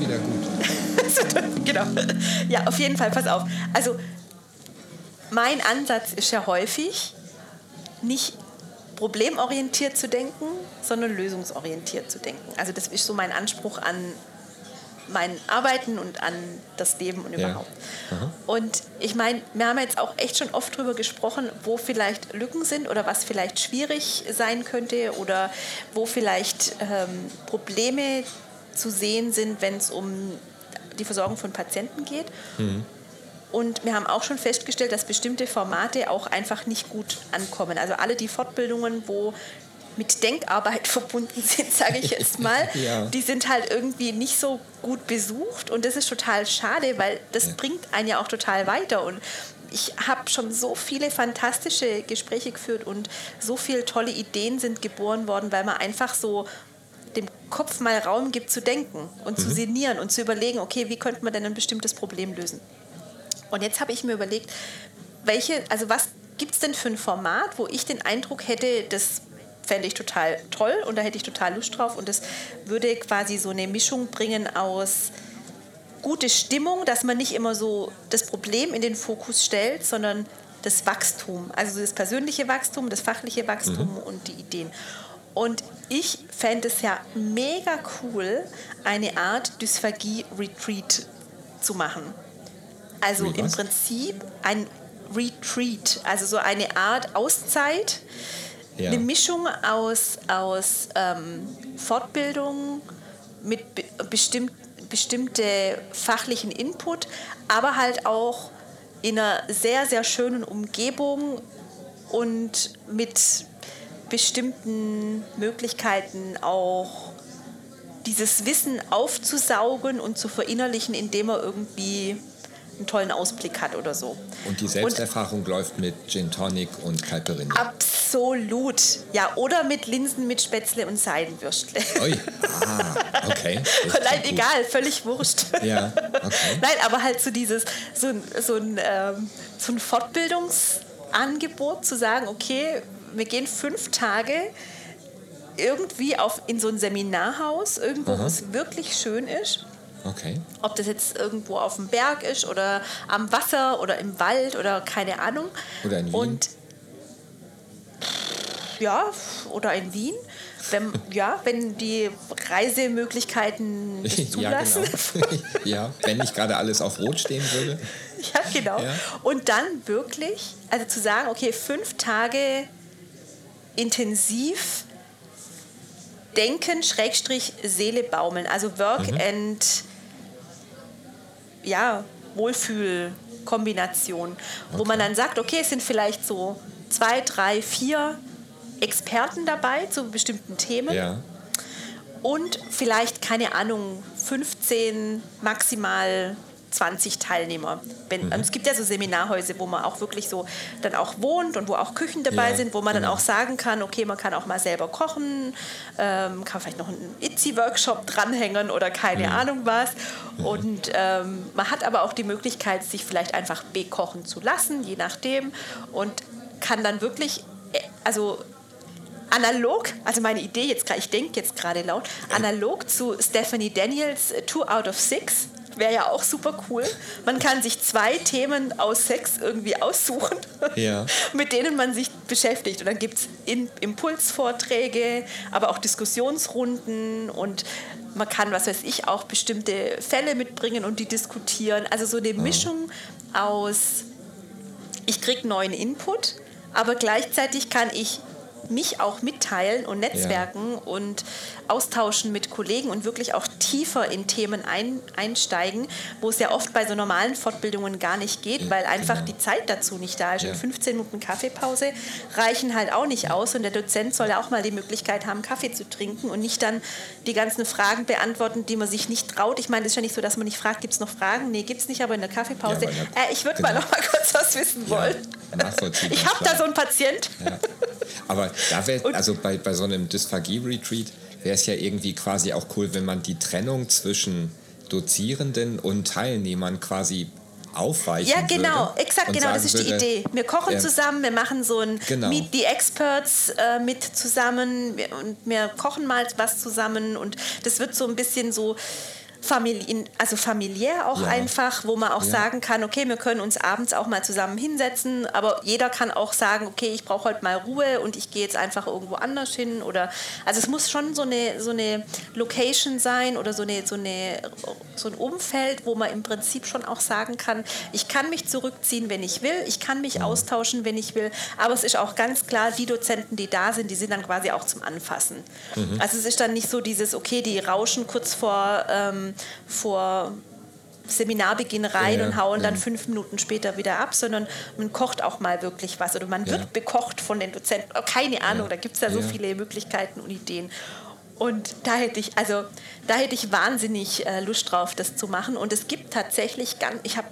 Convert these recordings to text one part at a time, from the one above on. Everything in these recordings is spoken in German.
Ja. nur wieder gut. genau. Ja, auf jeden Fall, pass auf. Also, mein Ansatz ist ja häufig, nicht problemorientiert zu denken, sondern lösungsorientiert zu denken. Also, das ist so mein Anspruch an mein Arbeiten und an das Leben und Ja. überhaupt. Aha. Und ich meine, wir haben jetzt auch echt schon oft drüber gesprochen, wo vielleicht Lücken sind oder was vielleicht schwierig sein könnte oder wo vielleicht ähm, Probleme zu sehen sind, wenn es um die Versorgung von Patienten geht. Und wir haben auch schon festgestellt, dass bestimmte Formate auch einfach nicht gut ankommen. Also alle die Fortbildungen, wo mit Denkarbeit verbunden sind, sage ich jetzt mal, Ja. die sind halt irgendwie nicht so gut besucht und das ist total schade, weil das Ja. bringt einen ja auch total weiter und ich habe schon so viele fantastische Gespräche geführt und so viele tolle Ideen sind geboren worden, weil man einfach so dem Kopf mal Raum gibt zu denken und zu sinnieren und zu überlegen, okay, wie könnte man denn ein bestimmtes Problem lösen? Und jetzt habe ich mir überlegt, welche, also was gibt es denn für ein Format, wo ich den Eindruck hätte, das fände ich total toll und da hätte ich total Lust drauf und das würde quasi so eine Mischung bringen aus gute Stimmung, dass man nicht immer so das Problem in den Fokus stellt, sondern das Wachstum, also das persönliche Wachstum, das fachliche Wachstum und die Ideen. Und ich fände es ja mega cool, eine Art Dysphagie-Retreat zu machen. Also im? Prinzip ein Retreat, also so eine Art Auszeit, Ja. eine Mischung aus, aus ähm, Fortbildung mit be bestimmt, bestimmte fachlichen Input, aber halt auch in einer sehr, sehr schönen Umgebung und mit bestimmten Möglichkeiten auch dieses Wissen aufzusaugen und zu verinnerlichen, indem er irgendwie einen tollen Ausblick hat oder so. Und die Selbsterfahrung läuft mit Gin Tonic und Caipirinha. Absolut. Ja, oder mit Linsen mit Spätzle und Seidenwürstle. Ui. Ah, okay. Nein, egal, völlig wurscht. Ja, okay. Nein, aber halt so dieses, so so ein, ähm, so ein Fortbildungsangebot zu sagen, okay, wir gehen fünf Tage irgendwie auf, in so ein Seminarhaus, irgendwo, wo es wirklich schön ist. Okay. Ob das jetzt irgendwo auf dem Berg ist oder am Wasser oder im Wald oder keine Ahnung. Oder in Wien. Und ja, oder in Wien. Wenn, ja, wenn die Reisemöglichkeiten das Ja, zulassen. genau. ja, wenn nicht gerade alles auf Rot stehen würde. Ja, genau. Ja. Und dann wirklich, also zu sagen, okay, fünf Tage intensiv denken, Schrägstrich, Seele baumeln. Also Work Mhm. and ja, Wohlfühl-Kombination. Wo man dann sagt, okay, es sind vielleicht so zwei, drei, vier Experten dabei zu bestimmten Themen Ja. und vielleicht, keine Ahnung, 15, maximal 20 Teilnehmer. Wenn, Es gibt ja so Seminarhäuser, wo man auch wirklich so dann auch wohnt und wo auch Küchen dabei Ja, sind, wo man dann genau. auch sagen kann, okay, man kann auch mal selber kochen, ähm, kann vielleicht noch einen Itzy-Workshop dranhängen oder keine Ahnung was. Und ähm, man hat aber auch die Möglichkeit, sich vielleicht einfach bekochen zu lassen, je nachdem. Und kann dann wirklich, äh, also analog, also meine Idee jetzt gerade, ich denke jetzt gerade laut, analog zu Stephanie Daniels äh, Two Out of Six wäre ja auch super cool. Man kann sich zwei Themen aus sechs irgendwie aussuchen, Ja. mit denen man sich beschäftigt. Und dann gibt es Impulsvorträge, aber auch Diskussionsrunden und man kann, was weiß ich, auch bestimmte Fälle mitbringen und die diskutieren. Also so eine Mischung aus ich kriege neuen Input, aber gleichzeitig kann ich mich auch mitteilen und netzwerken und austauschen mit Kollegen und wirklich auch tiefer in Themen ein, einsteigen, wo es ja oft bei so normalen Fortbildungen gar nicht geht, Ja, weil einfach genau. die Zeit dazu nicht da ist. Ja. Und 15 Minuten Kaffeepause reichen halt auch nicht aus und der Dozent soll ja auch mal die Möglichkeit haben, Kaffee zu trinken und nicht dann die ganzen Fragen beantworten, die man sich nicht traut. Ich meine, es ist ja nicht so, dass man nicht fragt, gibt es noch Fragen? Nee, gibt es nicht, aber in der Kaffeepause. Ja, ja, äh, ich würde mal genau. noch mal kurz was wissen Ja, wollen. Ich habe da so einen Patient. Ja. Aber da wäre, also bei, bei so einem Dysphagie-Retreat wäre es ja irgendwie quasi auch cool, wenn man die Trennung zwischen Dozierenden und Teilnehmern quasi aufweichen Ja, genau, exakt, genau, das ist die würde, Idee. Wir kochen ähm, zusammen, wir machen so ein Genau. Meet the Experts äh, mit zusammen. Und wir kochen mal was zusammen. Und das wird so ein bisschen so familien, also familiär auch Ja. einfach, wo man auch Ja. sagen kann, okay, wir können uns abends auch mal zusammen hinsetzen, aber jeder kann auch sagen, okay, ich brauche heute mal Ruhe und ich gehe jetzt einfach irgendwo anders hin oder also es muss schon so eine so eine Location sein oder so eine so eine so ein Umfeld, wo man im Prinzip schon auch sagen kann, ich kann mich zurückziehen, wenn ich will, ich kann mich austauschen, wenn ich will, aber es ist auch ganz klar, die Dozenten, die da sind, die sind dann quasi auch zum Anfassen. Also es ist dann nicht so dieses, okay, die rauschen kurz vor ähm, vor Seminarbeginn rein Ja, und hauen dann ja. fünf Minuten später wieder ab, sondern man kocht auch mal wirklich was oder man wird Ja. bekocht von den Dozenten. Oh, keine Ahnung, da gibt es ja so viele Möglichkeiten und Ideen. Und da hätte ich, also da hätte ich wahnsinnig äh, Lust drauf, das zu machen. Und es gibt tatsächlich ganz, ich habe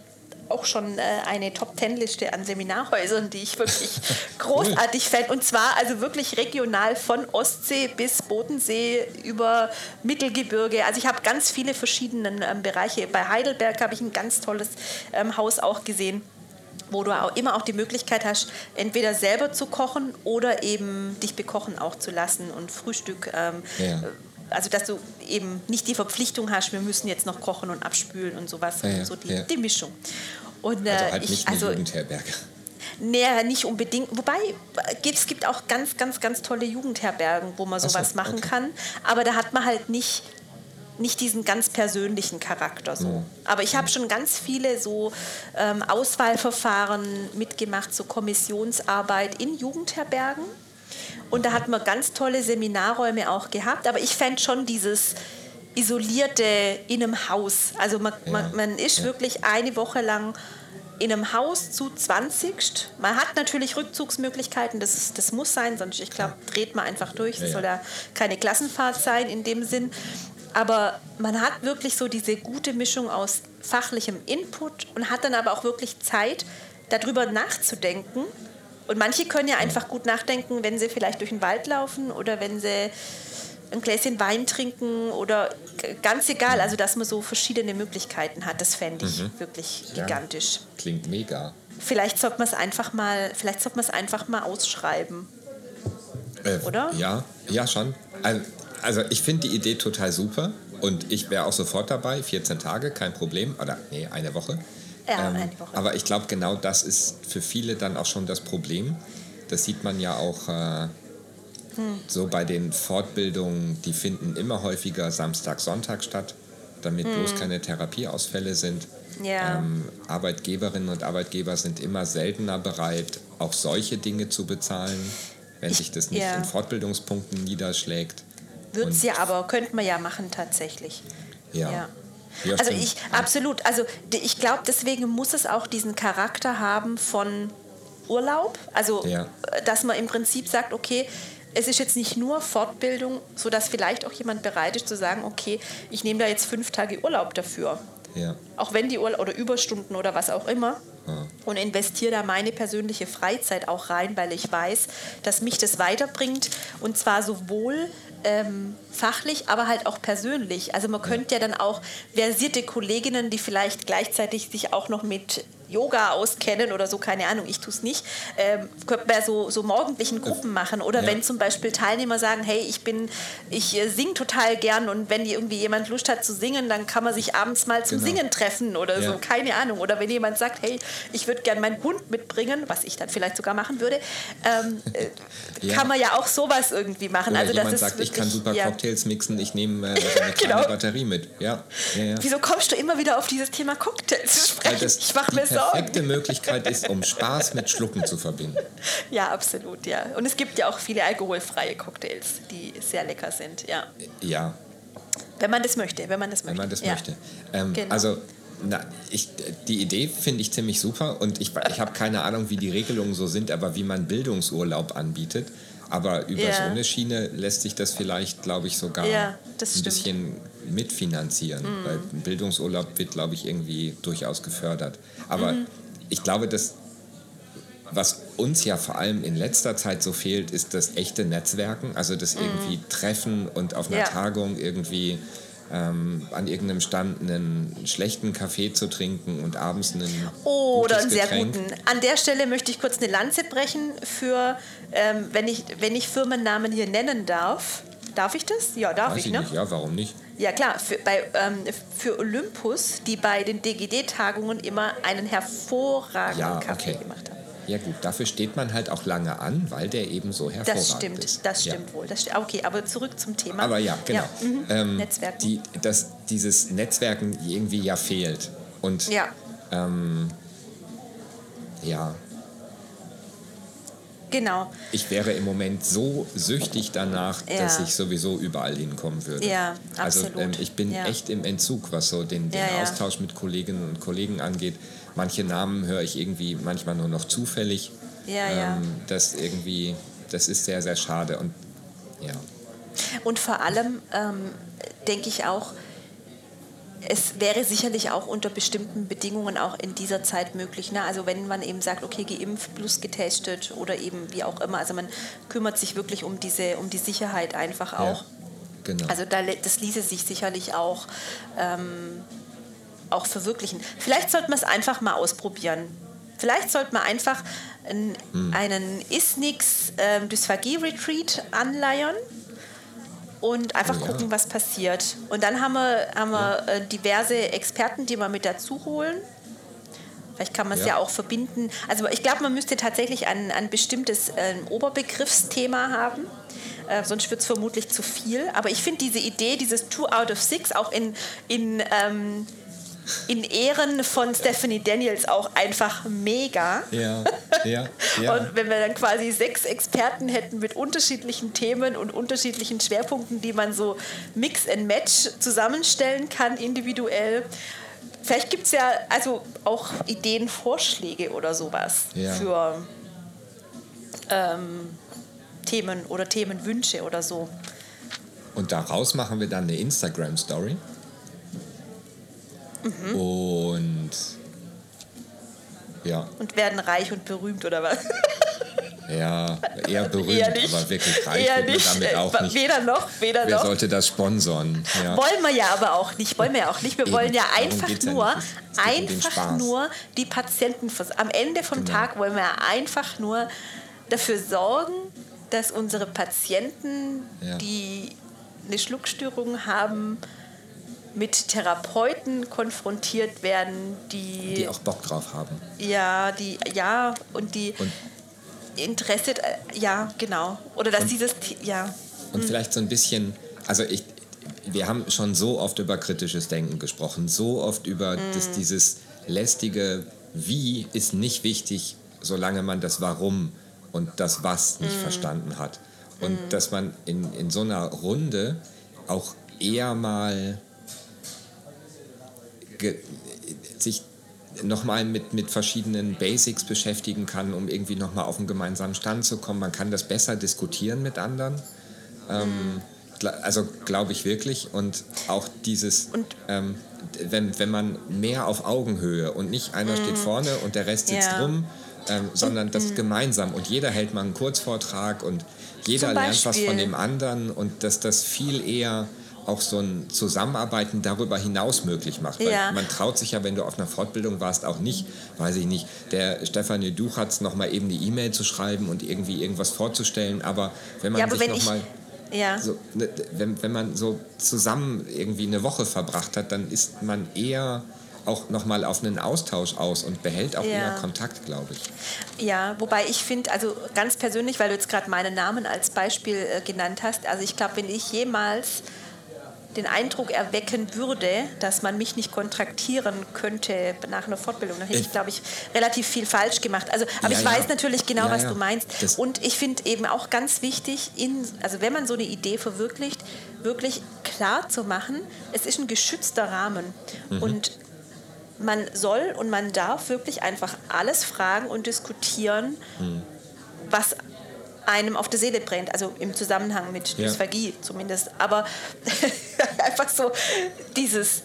auch schon äh, eine Top-Ten-Liste an Seminarhäusern, die ich wirklich großartig fände. Und zwar also wirklich regional von Ostsee bis Bodensee über Mittelgebirge. Also ich habe ganz viele verschiedene ähm, Bereiche. Bei Heidelberg habe ich ein ganz tolles ähm, Haus auch gesehen wo du auch immer auch die Möglichkeit hast, entweder selber zu kochen oder eben dich bekochen auch zu lassen und Frühstück. Ähm, Ja. Also dass du eben nicht die Verpflichtung hast, wir müssen jetzt noch kochen und abspülen und sowas, Ja, sondern so die, ja. die Mischung. Und, äh, Also halt ich, nicht eine also, Jugendherberge. Nee, nicht unbedingt. Wobei, es gibt auch ganz, ganz, ganz tolle Jugendherbergen, wo man Ach so, sowas machen okay. kann. Aber da hat man halt nicht, nicht diesen ganz persönlichen Charakter so. Mhm. Aber ich habe schon ganz viele so ähm, Auswahlverfahren mitgemacht, so Kommissionsarbeit in Jugendherbergen. Und da hat man ganz tolle Seminarräume auch gehabt. Aber ich fände schon dieses isolierte in einem Haus. Also man, Ja, man, man ist ja. wirklich eine Woche lang in einem Haus zu 20. Man hat natürlich Rückzugsmöglichkeiten, das, ist- das muss sein, sonst, ich glaube, dreht man einfach durch. Es ja. soll ja keine Klassenfahrt sein in dem Sinn. Aber man hat wirklich so diese gute Mischung aus fachlichem Input und hat dann aber auch wirklich Zeit, darüber nachzudenken. Und manche können ja einfach gut nachdenken, wenn sie vielleicht durch den Wald laufen oder wenn sie ein Gläschen Wein trinken oder ganz egal, also dass man so verschiedene Möglichkeiten hat, das fände ich wirklich Ja. gigantisch. Klingt mega. Vielleicht sollte man es einfach mal, vielleicht sollte man es einfach mal ausschreiben. Äh, Oder? Ja, ja, schon. Also, also ich finde die Idee total super und ich wäre auch sofort dabei. 14 Tage, kein Problem. Oder nee, eine Woche. Ähm, Ja, eine Woche. Aber ich glaube, genau das ist für viele dann auch schon das Problem. Das sieht man ja auch äh, Hm. so bei den Fortbildungen, die finden immer häufiger Samstag, Sonntag statt, damit bloß keine Therapieausfälle sind. Hm. Ja. Ähm, Arbeitgeberinnen und Arbeitgeber sind immer seltener bereit, auch solche Dinge zu bezahlen, wenn sich das nicht ja. in Fortbildungspunkten niederschlägt. Wird es ja aber, könnte man ja machen tatsächlich. Ja. Ja. Ja, also stimmt. ich, absolut. Also ich glaube, deswegen muss es auch diesen Charakter haben von Urlaub. Also, Ja. äh, dass man im Prinzip sagt, okay, es ist jetzt nicht nur Fortbildung, sodass vielleicht auch jemand bereit ist zu sagen, okay, ich nehme da jetzt fünf Tage Urlaub dafür. Ja. Auch wenn die Urlaub oder Überstunden oder was auch immer. Ja. Und investiere da meine persönliche Freizeit auch rein, weil ich weiß, dass mich das weiterbringt. Und zwar sowohl ähm, fachlich, aber halt auch persönlich. Also man könnte ja dann auch versierte Kolleginnen, die vielleicht gleichzeitig sich auch noch mit Yoga auskennen oder so, keine Ahnung, ich tue es nicht, ähm, könnte man so, so morgendlichen Gruppen machen. Oder Ja. wenn zum Beispiel Teilnehmer sagen, hey, ich bin, ich äh, singe total gern und wenn irgendwie jemand Lust hat zu singen, dann kann man sich abends mal zum Genau. Singen treffen oder Ja. so, keine Ahnung. Oder wenn jemand sagt, hey, ich würde gern meinen Hund mitbringen, was ich dann vielleicht sogar machen würde, ähm, äh, Ja. kann man ja auch sowas irgendwie machen. Oder also das jemand ist sagt, ich wirklich, kann super. Cocktails mixen, ich nehme äh, so eine Genau. Batterie mit. Ja. Wieso kommst du immer wieder auf dieses Thema Cocktails zu Weil sprechen? das ich mache mir Sorgen. Perfekte Möglichkeit ist, um Spaß mit Schlucken zu verbinden. Ja, absolut, ja. Und es gibt ja auch viele alkoholfreie Cocktails, die sehr lecker sind, ja. Ja, Wenn man das möchte, wenn man das möchte. wenn man das ja. möchte. Ähm, Genau. Also, na, ich, die Idee finde ich ziemlich super und ich, ich habe keine Ahnung, wie die Regelungen so sind, aber wie man Bildungsurlaub anbietet. Aber über Ja. so eine Schiene lässt sich das vielleicht, glaube ich, sogar Ja, ein stimmt. Bisschen mitfinanzieren. Weil ein Bildungsurlaub wird, glaube ich, irgendwie durchaus gefördert. Aber Mhm. ich glaube, dass was uns ja vor allem in letzter Zeit so fehlt, ist das echte Netzwerken, also das irgendwie Treffen und auf einer Mhm. Ja. Tagung irgendwie ähm, an irgendeinem Stand einen schlechten Kaffee zu trinken und abends einen Oh, oder einen sehr Getränk. guten. An der Stelle möchte ich kurz eine Lanze brechen für, ähm, wenn, ich, wenn ich Firmennamen hier nennen darf. Darf ich das? Ja, darf Weiß ich, ich ne? nicht, ja, warum nicht? Ja klar, für, bei, ähm, für Olympus, die bei den DGD-Tagungen immer einen hervorragenden Ja, Kaffee okay. gemacht haben. Ja gut, dafür steht man halt auch lange an, weil der eben so hervorragend Das stimmt, ist. das Ja. stimmt wohl. Das sti- okay, aber zurück zum Thema. Aber ja, genau. mhm. Ähm, Netzwerken. Die, das, dieses Netzwerken irgendwie ja fehlt. Und ja, ja, genau. ich wäre im Moment so süchtig danach, dass Ja. ich sowieso überall hinkommen würde. Ja, also absolut. ähm, ich bin Ja. echt im Entzug, was so den, den Ja, ja. Austausch mit Kolleginnen und Kollegen angeht. Manche Namen höre ich irgendwie manchmal nur noch zufällig. Ja, ja. Ähm, das irgendwie, das ist sehr, sehr schade. Und ja. Und vor allem ähm, denke ich auch, es wäre sicherlich auch unter bestimmten Bedingungen auch in dieser Zeit möglich. Ne? Also wenn man eben sagt, okay, geimpft plus getestet oder eben wie auch immer. Also man kümmert sich wirklich um diese, um die Sicherheit einfach auch. Ja, genau. Also da, das ließe sich sicherlich auch, ähm, auch verwirklichen. Vielleicht sollte man es einfach mal ausprobieren. Vielleicht sollte man einfach einen, Hm. einen Isnix ähm, Dysphagie-Retreat anleiern und einfach ja. gucken, was passiert. Und dann haben wir, haben wir äh, diverse Experten, die wir mit dazu holen. Vielleicht kann man es Ja. ja. auch verbinden. Also ich glaube, man müsste tatsächlich ein, ein bestimmtes ähm, Oberbegriffsthema haben. Äh, sonst wird es vermutlich zu viel. Aber ich finde diese Idee, dieses Two out of Six, auch in, in, ähm, in Ehren von Stephanie Daniels auch einfach mega. ja, ja, ja. Und wenn wir dann quasi sechs Experten hätten mit unterschiedlichen Themen und unterschiedlichen Schwerpunkten, die man so Mix and Match zusammenstellen kann, individuell. Vielleicht gibt es ja also auch Ideen, Vorschläge oder sowas Ja. für ähm, Themen oder Themenwünsche oder so. Und daraus machen wir dann eine Instagram-Story. Mhm. Und ja, Und werden reich und berühmt oder was? ja, eher berühmt, Eher nicht. aber wirklich reich Eher nicht. damit auch nicht. Weder noch, weder Wer noch. sollte das sponsern? Ja. Wollen wir ja aber auch nicht. Wollen wir ja auch nicht. Wir Eben, wollen ja einfach ja nur, einfach nur die Patienten Am Ende vom Genau. Tag wollen wir einfach nur dafür sorgen, dass unsere Patienten, Ja. die eine Schluckstörung haben, mit Therapeuten konfrontiert werden, die, Die auch Bock drauf haben. ja, die ja und die Und- Interesse, äh, ja genau, oder dass dieses, T- ja, Und Hm. vielleicht so ein bisschen, also ich, wir haben schon so oft über kritisches Denken gesprochen, so oft über Hm. das, dieses lästige Wie ist nicht wichtig, solange man das Warum und das Was Hm. nicht verstanden hat. Und dass man in, in so einer Runde auch eher mal sich nochmal mit, mit verschiedenen Basics beschäftigen kann, um irgendwie nochmal auf einen gemeinsamen Stand zu kommen. Man kann das besser diskutieren mit anderen. Ähm, also glaube ich wirklich. Und auch dieses, Und- ähm, wenn, wenn man mehr auf Augenhöhe und nicht einer steht vorne und der Rest sitzt Ja. rum, ähm, sondern das gemeinsam und jeder hält mal einen Kurzvortrag und jeder lernt was von dem anderen und dass das viel eher auch so ein Zusammenarbeiten darüber hinaus möglich macht. Weil Ja. man traut sich ja, wenn du auf einer Fortbildung warst, auch nicht, weiß ich nicht, der Stefan Duchatz noch mal eben die E-Mail zu schreiben und irgendwie irgendwas vorzustellen, aber wenn man ja, sich wenn noch ich, mal ja. so, ne, wenn, wenn man so zusammen irgendwie eine Woche verbracht hat, dann ist man eher auch noch mal auf einen Austausch aus und behält auch Ja. eher Kontakt, glaube ich. Ja, wobei ich finde, also ganz persönlich, weil du jetzt gerade meinen Namen als Beispiel äh, genannt hast, also ich glaube, wenn ich jemals den Eindruck erwecken würde, dass man mich nicht kontraktieren könnte nach einer Fortbildung, dann hätte ich, Ich- glaube ich, relativ viel falsch gemacht. Also, aber Ja, ich ja. weiß natürlich genau, Ja, was du meinst. Das- Und ich finde eben auch ganz wichtig, in, also wenn man so eine Idee verwirklicht, wirklich klar zu machen, es ist ein geschützter Rahmen. Mhm. Und man soll und man darf wirklich einfach alles fragen und diskutieren, Mhm. was einem auf der Seele brennt, also im Zusammenhang mit Ja. Dysphagie zumindest. Aber einfach so dieses,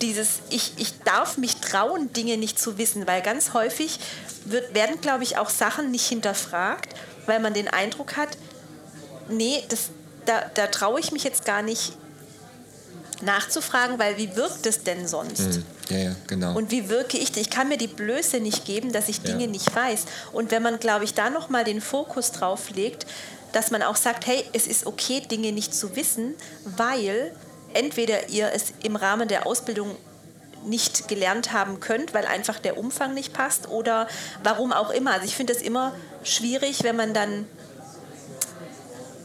dieses ich, ich darf mich trauen, Dinge nicht zu wissen, weil ganz häufig wird, werden, glaube ich, auch Sachen nicht hinterfragt, weil man den Eindruck hat, nee, das, da, da traue ich mich jetzt gar nicht nachzufragen, weil wie wirkt es denn sonst? Mhm. Ja, ja, genau. Und wie wirke ich? Ich kann mir die Blöße nicht geben, dass ich Dinge Ja. nicht weiß. Und wenn man, glaube ich, da nochmal den Fokus drauf legt, dass man auch sagt, hey, es ist okay, Dinge nicht zu wissen, weil entweder ihr es im Rahmen der Ausbildung nicht gelernt haben könnt, weil einfach der Umfang nicht passt oder warum auch immer. Also ich finde es immer schwierig, wenn man dann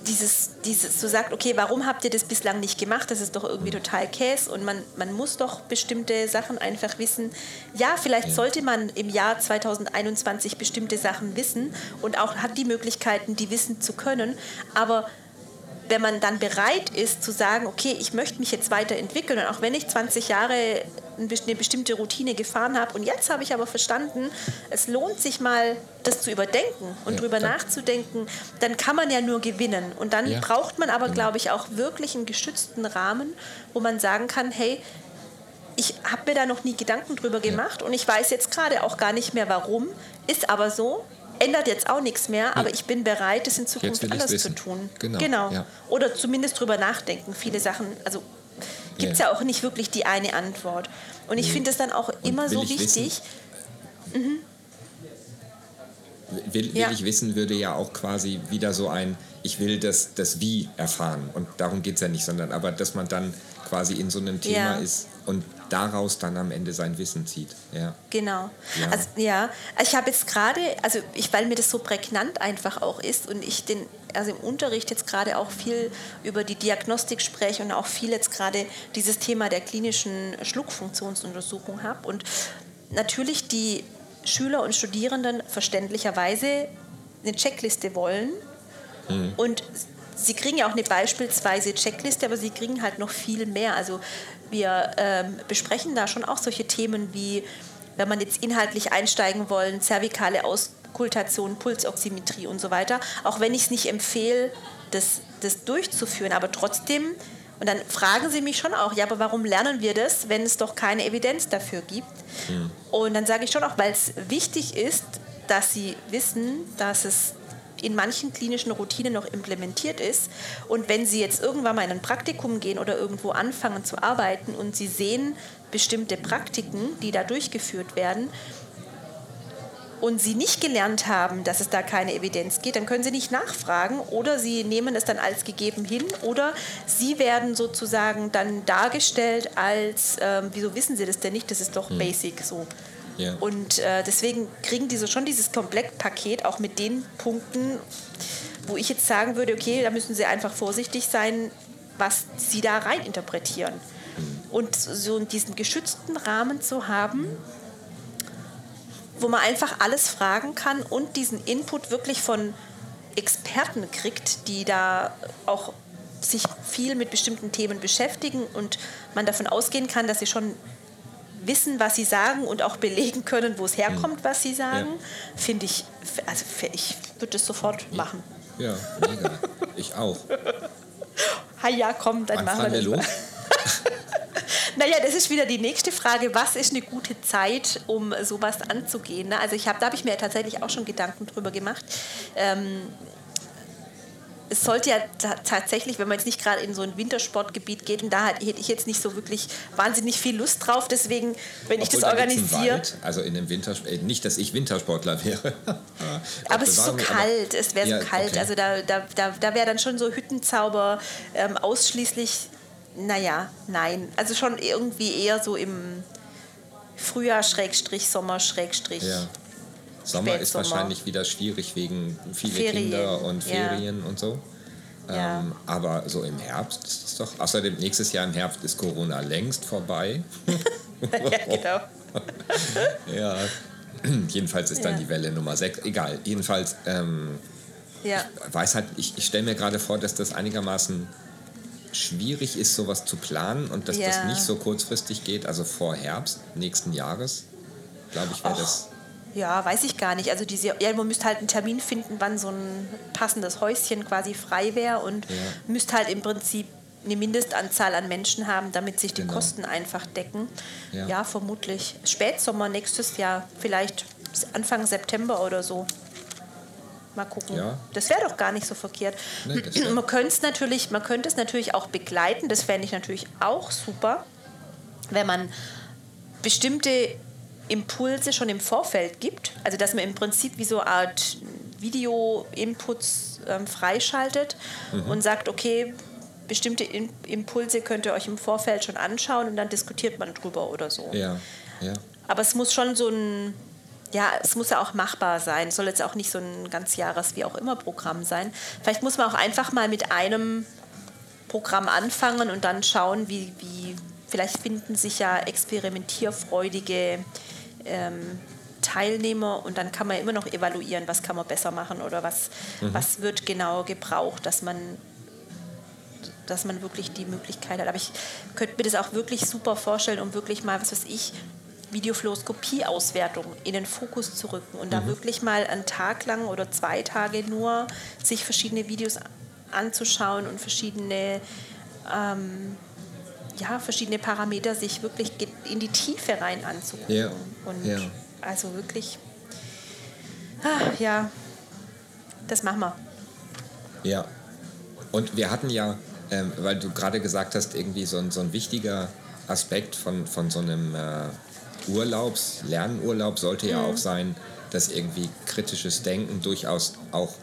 dieses, dieses so sagt, okay, warum habt ihr das bislang nicht gemacht? Das ist doch irgendwie total Käse und man, man muss doch bestimmte Sachen einfach wissen. Ja, vielleicht sollte man im Jahr 2021 bestimmte Sachen wissen und auch hat die Möglichkeiten, die wissen zu können, aber wenn man dann bereit ist zu sagen, okay, ich möchte mich jetzt weiterentwickeln und auch wenn ich 20 Jahre eine bestimmte Routine gefahren habe und jetzt habe ich aber verstanden, es lohnt sich mal, das zu überdenken und Ja, drüber dann- nachzudenken, dann kann man ja nur gewinnen. Und dann Ja, braucht man aber, glaube ich, auch wirklich einen geschützten Rahmen, wo man sagen kann, hey, ich habe mir da noch nie Gedanken drüber gemacht und ich weiß jetzt gerade auch gar nicht mehr warum, ist aber so, ändert jetzt auch nichts mehr, aber ich bin bereit, es in Zukunft anders zu tun. Genau, ja. Oder zumindest drüber nachdenken. Viele Sachen, also gibt es Ja. ja auch nicht wirklich die eine Antwort. Und ich finde es dann auch immer so wichtig, Will, will Ja. ich wissen, würde ja auch quasi wieder so ein, ich will das, das Wie erfahren. Und darum geht es ja nicht, sondern aber, dass man dann quasi in so einem Thema ist und daraus dann am Ende sein Wissen zieht. Ja. Genau. Ja. Also, ja, ich habe jetzt gerade, also ich, weil mir das so prägnant einfach auch ist und ich den, also im Unterricht jetzt gerade auch viel über die Diagnostik spreche und auch viel jetzt gerade dieses Thema der klinischen Schluckfunktionsuntersuchung habe und natürlich die Schüler und Studierenden verständlicherweise eine Checkliste wollen und sie kriegen ja auch eine beispielsweise Checkliste, aber sie kriegen halt noch viel mehr. Also wir ähm, besprechen da schon auch solche Themen wie, wenn man jetzt inhaltlich einsteigen wollen, zervikale Auskultation, Pulsoximetrie und so weiter. Auch wenn ich es nicht empfehle, das, das durchzuführen, aber trotzdem, und dann fragen sie mich schon auch, ja, aber warum lernen wir das, wenn es doch keine Evidenz dafür gibt? Und dann sage ich schon auch, weil es wichtig ist, dass sie wissen, dass es in manchen klinischen Routinen noch implementiert ist. Und wenn Sie jetzt irgendwann mal in ein Praktikum gehen oder irgendwo anfangen zu arbeiten und Sie sehen bestimmte Praktiken, die da durchgeführt werden, und Sie nicht gelernt haben, dass es da keine Evidenz gibt, dann können Sie nicht nachfragen oder Sie nehmen es dann als gegeben hin oder Sie werden sozusagen dann dargestellt als, ähm, wieso wissen Sie das denn nicht, das ist doch basic so. Ja. Und äh, deswegen kriegen die so schon dieses Komplettpaket auch mit den Punkten, wo ich jetzt sagen würde, okay, da müssen sie einfach vorsichtig sein, was sie da rein interpretieren. Und so diesen geschützten Rahmen zu haben, wo man einfach alles fragen kann und diesen Input wirklich von Experten kriegt, die da auch sich viel mit bestimmten Themen beschäftigen und man davon ausgehen kann, dass sie schon wissen, was sie sagen und auch belegen können, wo es herkommt, was sie sagen, finde ich, also ich würde das sofort machen. Ja, mega. ich auch. Ha ja, komm, dann Wann machen wir das. los? Naja, das ist wieder die nächste Frage. Was ist eine gute Zeit, um sowas anzugehen? ne? Also ich hab, da habe ich mir tatsächlich auch schon Gedanken drüber gemacht. Ähm, es sollte ja ta- tatsächlich, wenn man jetzt nicht gerade in so ein Wintersportgebiet geht, und da hätte ich jetzt nicht so wirklich wahnsinnig viel Lust drauf. Deswegen, wenn ich Obwohl, das da gibt's einen organisiere. Also in dem Winter, äh, nicht, dass ich Wintersportler wäre. Aber es ist so Bewahrung, aber- kalt, es wäre Ja, so kalt. okay. Also da, da, da, da wäre dann schon so Hüttenzauber ähm, ausschließlich, naja, nein. Also schon irgendwie eher so im Frühjahr, Schrägstrich, Sommer, Schrägstrich. Ja. Sommer ist wahrscheinlich wieder schwierig wegen viele Ferien, Kinder und ja. Ferien und so. Ja. Ähm, aber so im Herbst ist es doch. Außerdem nächstes Jahr im Herbst ist Corona längst vorbei. ja, genau. ja. Jedenfalls ist dann Ja. die Welle Nummer 6. Egal. Jedenfalls ähm, Ja. weiß halt, ich, ich stelle mir gerade vor, dass das einigermaßen schwierig ist, sowas zu planen und dass das Ja. nicht so kurzfristig geht, also vor Herbst nächsten Jahres. Glaube ich, wäre das. Ja, weiß ich gar nicht. Also diese, ja, man müsste halt einen Termin finden, wann so ein passendes Häuschen quasi frei wäre und Ja. müsste halt im Prinzip eine Mindestanzahl an Menschen haben, damit sich die Genau. Kosten einfach decken. Ja. Ja. vermutlich. Spätsommer nächstes Jahr, vielleicht Anfang September oder so. Mal gucken. Ja. Das wäre doch gar nicht so verkehrt. Nee, man könnte es natürlich, man könnte es natürlich auch begleiten. Das fände ich natürlich auch super, wenn man bestimmte Impulse schon im Vorfeld gibt. Also dass man im Prinzip wie so eine Art Video-Inputs ähm, freischaltet und sagt, okay, bestimmte In Impulse könnt ihr euch im Vorfeld schon anschauen und dann diskutiert man drüber oder so. Ja, ja. Aber es muss schon so ein, ja, es muss ja auch machbar sein. Es soll jetzt auch nicht so ein ganz Jahres wie auch immer Programm sein. Vielleicht muss man auch einfach mal mit einem Programm anfangen und dann schauen, wie, wie vielleicht finden sich ja experimentierfreudige ähm, Teilnehmer und dann kann man immer noch evaluieren, was kann man besser machen oder was, was wird genau gebraucht, dass man dass man wirklich die Möglichkeit hat. Aber ich könnte mir das auch wirklich super vorstellen, um wirklich mal, was weiß ich, Videofluoroskopie-Auswertung in den Fokus zu rücken und da wirklich mal einen Tag lang oder zwei Tage nur sich verschiedene Videos anzuschauen und verschiedene, ähm, ja, verschiedene Parameter sich wirklich in die Tiefe rein anzugucken. Ja, Und ja. also wirklich, ah, ja, das machen wir. Ja. Und wir hatten ja, ähm, weil du gerade gesagt hast, irgendwie so ein, so ein wichtiger Aspekt von, von so einem äh, Urlaubs, Lernurlaub sollte ja auch sein, dass irgendwie kritisches Denken durchaus auch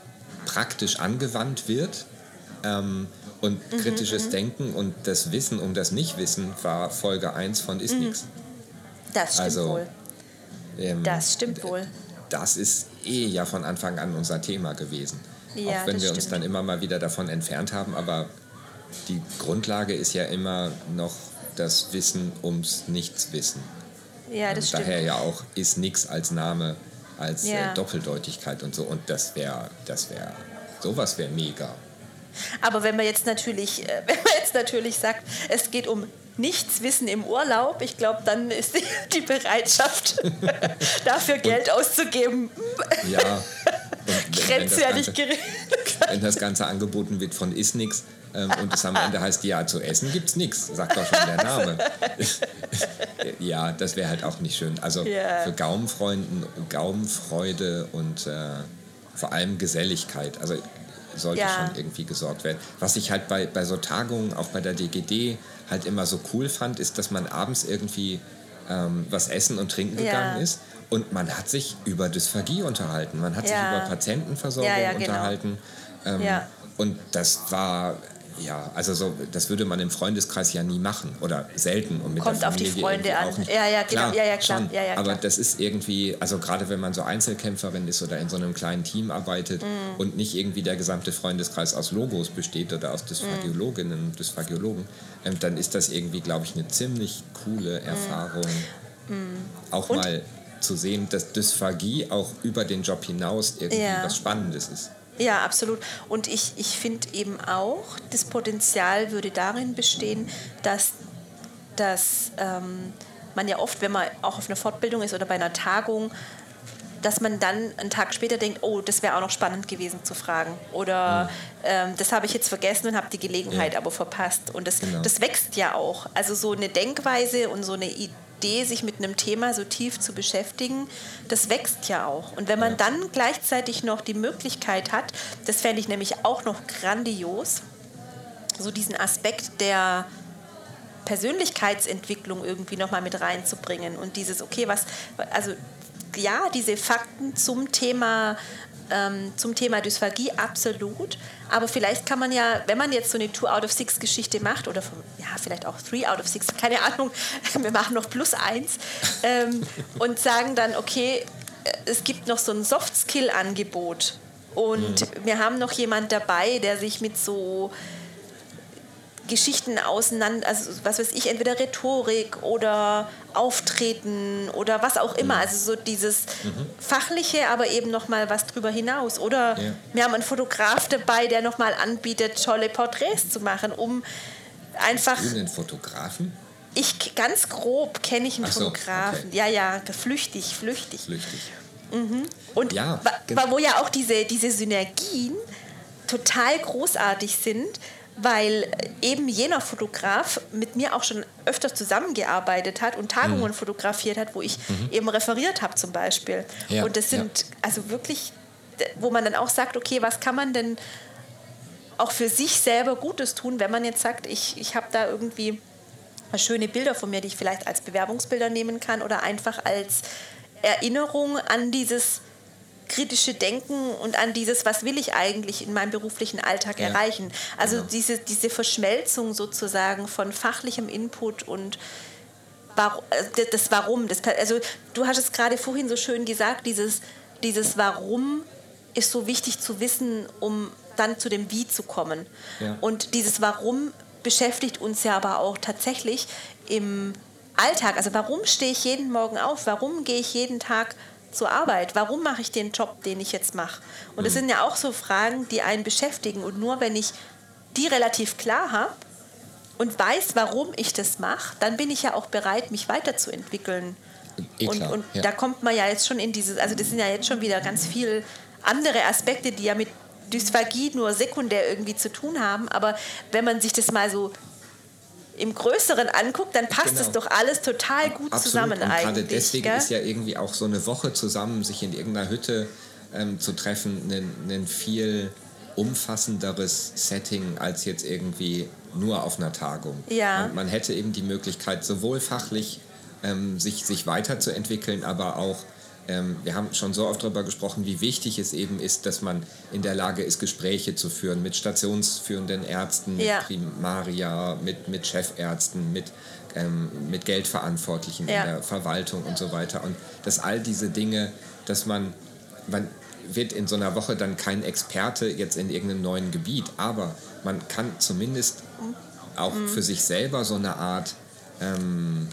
praktisch angewandt wird. Ähm, und kritisches Denken und das Wissen um das Nichtwissen war Folge 1 von Ist nix. Das stimmt Also, wohl. Ähm, Das stimmt wohl. das ist eh ja von Anfang an unser Thema gewesen. Ja, auch wenn wir uns stimmt. dann immer mal wieder davon entfernt haben, aber die Grundlage ist ja immer noch das Wissen ums Nichtswissen. Ja, das und stimmt. daher ja auch ist nix als Name, als Ja. äh, Doppeldeutigkeit und so. Und das wäre, das wäre, sowas wäre mega. Aber wenn man jetzt natürlich, äh, wenn man jetzt natürlich sagt, es geht um Nichtswissen im Urlaub, ich glaube, dann ist die, Bereitschaft, dafür Geld auszugeben, Ja. Und wenn- wenn das grenzt ja Ganze- gering. wenn das Ganze angeboten wird von ist nix ähm, und es am Ende heißt, ja, zu essen gibt's nix, sagt doch schon der Name. ja, das wäre halt auch nicht schön. Also Ja. für Gaumenfreunden, Gaumenfreude und äh, vor allem Geselligkeit. Also sollte Ja. schon irgendwie gesorgt werden. Was ich halt bei, bei so Tagungen, auch bei der DGD, halt immer so cool fand, ist, dass man abends irgendwie ähm, was essen und trinken Ja. gegangen ist und man hat sich über Dysphagie unterhalten. Man hat Ja. sich über Patientenversorgung Ja, ja, genau. unterhalten. Ähm, Ja. Und das war, ja, also so, das würde man im Freundeskreis ja nie machen oder selten. Und mit Kommt der auf die Freunde an. Auch. Ja, ja, genau. Ja, ja, klar. Schon. Ja, ja, Aber klar. das ist irgendwie, also gerade wenn man so Einzelkämpferin ist oder in so einem kleinen Team arbeitet Mm. und nicht irgendwie der gesamte Freundeskreis aus Logos besteht oder Mm. aus Dysphagiologinnen und Dysphagiologen, ähm, dann ist das irgendwie, glaube ich, eine ziemlich coole Erfahrung. Auch Mm. Und- mal zu sehen, dass Dysphagie auch über den Job hinaus irgendwie Ja. was Spannendes ist. Ja, absolut. Und ich, ich finde eben auch, das Potenzial würde darin bestehen, dass, dass ähm, man ja oft, wenn man auch auf einer Fortbildung ist oder bei einer Tagung, dass man dann einen Tag später denkt, oh, das wäre auch noch spannend gewesen zu fragen. Oder ähm, das habe ich jetzt vergessen und habe die Gelegenheit Ja. aber verpasst. Und das, Genau. das wächst ja auch. Also so eine Denkweise und so eine Idee, sich mit einem Thema so tief zu beschäftigen, das wächst ja auch. Und wenn man dann gleichzeitig noch die Möglichkeit hat, das fände ich nämlich auch noch grandios, so diesen Aspekt der Persönlichkeitsentwicklung irgendwie nochmal mit reinzubringen und dieses, okay, was, also ja, diese Fakten zum Thema, ähm, zum Thema Dysphagie absolut, aber vielleicht kann man ja, wenn man jetzt so eine Two out of Six Geschichte macht oder von, ja, vielleicht auch Three out of Six, keine Ahnung, wir machen noch plus eins ähm, und sagen dann, okay, es gibt noch so ein Soft-Skill-Angebot. Und wir haben noch jemand dabei, der sich mit so Geschichten auseinander, also was weiß ich, entweder Rhetorik oder Auftreten oder was auch immer. Also so dieses fachliche, aber eben noch mal was drüber hinaus. Oder Ja. wir haben einen Fotograf dabei, der noch mal anbietet, tolle Porträts zu machen, um einfach Einen Fotografen? ich ganz grob kenne ich einen so, Fotografen. okay. Ja, ja, flüchtig, flüchtig. Flüchtig. Und Ja, wa- gen- wa- wo ja auch diese, diese Synergien total großartig sind, weil eben jener Fotograf mit mir auch schon öfter zusammengearbeitet hat und Tagungen Mhm. fotografiert hat, wo ich eben referiert habe zum Beispiel. Ja, und das ja. sind also wirklich wo man dann auch sagt, okay, was kann man denn auch für sich selber Gutes tun, wenn man jetzt sagt, ich, ich habe da irgendwie schöne Bilder von mir, die ich vielleicht als Bewerbungsbilder nehmen kann oder einfach als Erinnerung an dieses kritische Denken und an dieses, was will ich eigentlich in meinem beruflichen Alltag ja. erreichen. Also genau. diese, diese Verschmelzung sozusagen von fachlichem Input und äh, das Warum. Das, also du hast es gerade vorhin so schön gesagt, dieses, dieses Warum ist so wichtig zu wissen, um dann zu dem Wie zu kommen. Ja. Und dieses Warum beschäftigt uns ja aber auch tatsächlich im Alltag. Also warum stehe ich jeden Morgen auf? Warum gehe ich jeden Tag zur Arbeit? Warum mache ich den Job, den ich jetzt mache? Und das mhm. sind ja auch so Fragen, die einen beschäftigen. Und nur wenn ich die relativ klar habe und weiß, warum ich das mache, dann bin ich ja auch bereit, mich weiterzuentwickeln. Eh und, und ja. da kommt man ja jetzt schon in dieses, also das sind ja jetzt schon wieder ganz viele andere Aspekte, die ja mit Dysphagie nur sekundär irgendwie zu tun haben. Aber wenn man sich das mal so im Größeren anguckt, dann passt genau. es doch alles total gut Absolut. zusammen und eigentlich. Gerade deswegen gell? ist ja irgendwie auch so eine Woche zusammen, sich in irgendeiner Hütte ähm, zu treffen, ein, viel umfassenderes Setting als jetzt irgendwie nur auf einer Tagung. Ja. Man, man hätte eben die Möglichkeit, sowohl fachlich ähm, sich, sich weiterzuentwickeln, aber auch ähm, wir haben schon so oft darüber gesprochen, wie wichtig es eben ist, dass man in der Lage ist, Gespräche zu führen mit stationsführenden Ärzten, mit ja. Primaria, mit, mit Chefärzten, mit, ähm, mit Geldverantwortlichen ja. in der Verwaltung und so weiter. Und dass all diese Dinge, dass man, man wird in so einer Woche dann kein Experte jetzt in irgendeinem neuen Gebiet, aber man kann zumindest auch mhm. für sich selber so eine Art ähm,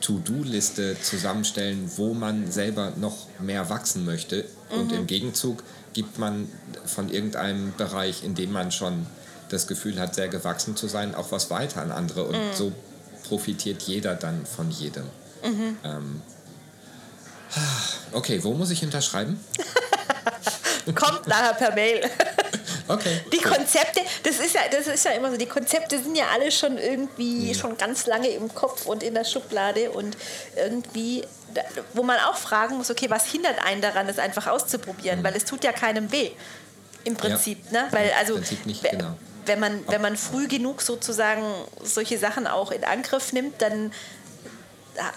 To-Do-Liste zusammenstellen, wo man selber noch mehr wachsen möchte. Mhm. Und im Gegenzug gibt man von irgendeinem Bereich, in dem man schon das Gefühl hat, sehr gewachsen zu sein, auch was weiter an andere. Und mhm. so profitiert jeder dann von jedem. Mhm. Ähm, okay, wo muss ich unterschreiben? Kommt nachher per Mail. Okay. Die Konzepte, das ist ja, das ist ja immer so, die Konzepte sind ja alle schon irgendwie ja. schon ganz lange im Kopf und in der Schublade und irgendwie, wo man auch fragen muss, okay, was hindert einen daran, das einfach auszuprobieren, mhm. weil es tut ja keinem weh. Im Prinzip, ja. ne? Weil also nicht, genau. wenn man, wenn man früh genug sozusagen solche Sachen auch in Angriff nimmt, dann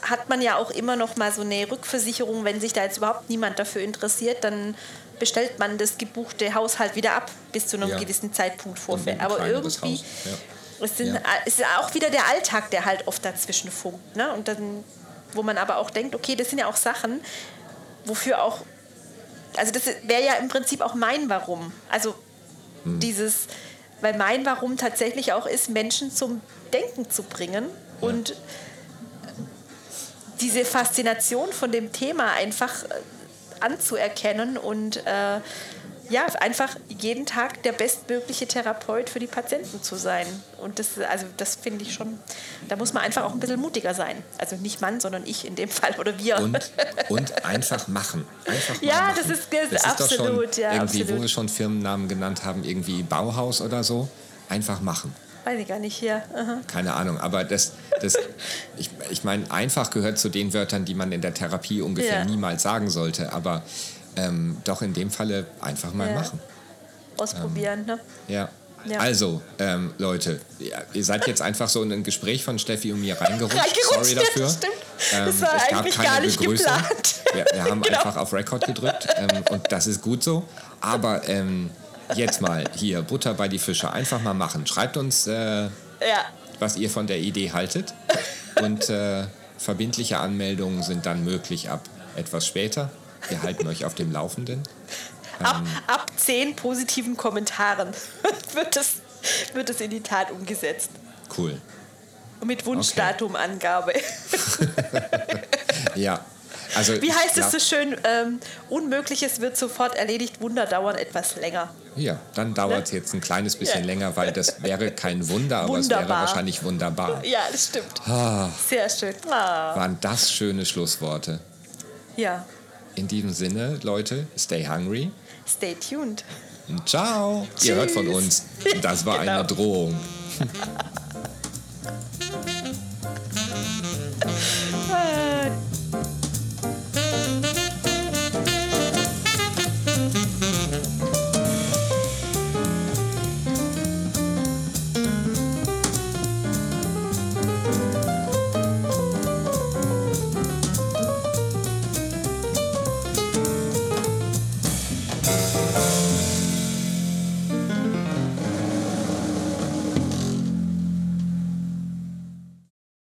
hat man ja auch immer noch mal so eine Rückversicherung, wenn sich da jetzt überhaupt niemand dafür interessiert, dann bestellt man das gebuchte Haus halt wieder ab bis zu einem ja. gewissen Zeitpunkt vorfällt. Aber irgendwie ja. es, sind, ja. es ist auch wieder der Alltag, der halt oft dazwischen funkt. Ne? Und dann, wo man aber auch denkt, okay, das sind ja auch Sachen, wofür auch, also das wäre ja im Prinzip auch mein Warum. Also hm. dieses, weil mein Warum tatsächlich auch ist, Menschen zum Denken zu bringen und diese Faszination von dem Thema einfach anzuerkennen und äh, ja, einfach jeden Tag der bestmögliche Therapeut für die Patienten zu sein. Und das, also das finde ich schon, da muss man einfach auch ein bisschen mutiger sein. Also nicht Mann, sondern ich in dem Fall oder wir. Und, und einfach machen. Einfach ja, machen. das ist, das das absolut. Ist ja, irgendwie, absolut. wo wir schon Firmennamen genannt haben, irgendwie Bauhaus oder so. Einfach machen. Weiß ich gar nicht hier. Aha. Keine Ahnung, aber das, das ich, ich meine, einfach gehört zu den Wörtern, die man in der Therapie ungefähr ja. niemals sagen sollte, aber ähm, doch in dem Falle einfach mal ja. machen. Ausprobieren, ähm, ne? Ja. Ja. Also, ähm, Leute, ihr seid jetzt einfach so in ein Gespräch von Steffi und mir reingerutscht. reingerutscht Sorry dafür. Stimmt. Ähm, das war es eigentlich gar nicht Begrüßung. geplant. Wir, wir haben genau. einfach auf Record gedrückt ähm, und das ist gut so. Aber ähm, jetzt mal hier, Butter bei die Fische. Einfach mal machen. Schreibt uns, äh, ja. was ihr von der Idee haltet. Und äh, verbindliche Anmeldungen sind dann möglich ab etwas später. Wir halten euch auf dem Laufenden. Ab, ähm, ab zehn positiven Kommentaren wird es, wird es in die Tat umgesetzt. Cool. mit Wunschdatumangabe. Okay. ja, also, Wie heißt es so schön? Ähm, Unmögliches wird sofort erledigt, Wunder dauern etwas länger. Ja, dann dauert es ne? jetzt ein kleines bisschen ja. länger, weil das wäre kein Wunder, aber wunderbar. es wäre wahrscheinlich wunderbar. Ja, das stimmt. Ah, Sehr schön. Ah. Waren das schöne Schlussworte? Ja. In diesem Sinne, Leute, stay hungry. Stay tuned. Ciao. Tschüss. Ihr hört von uns. Das war genau. eine Drohung.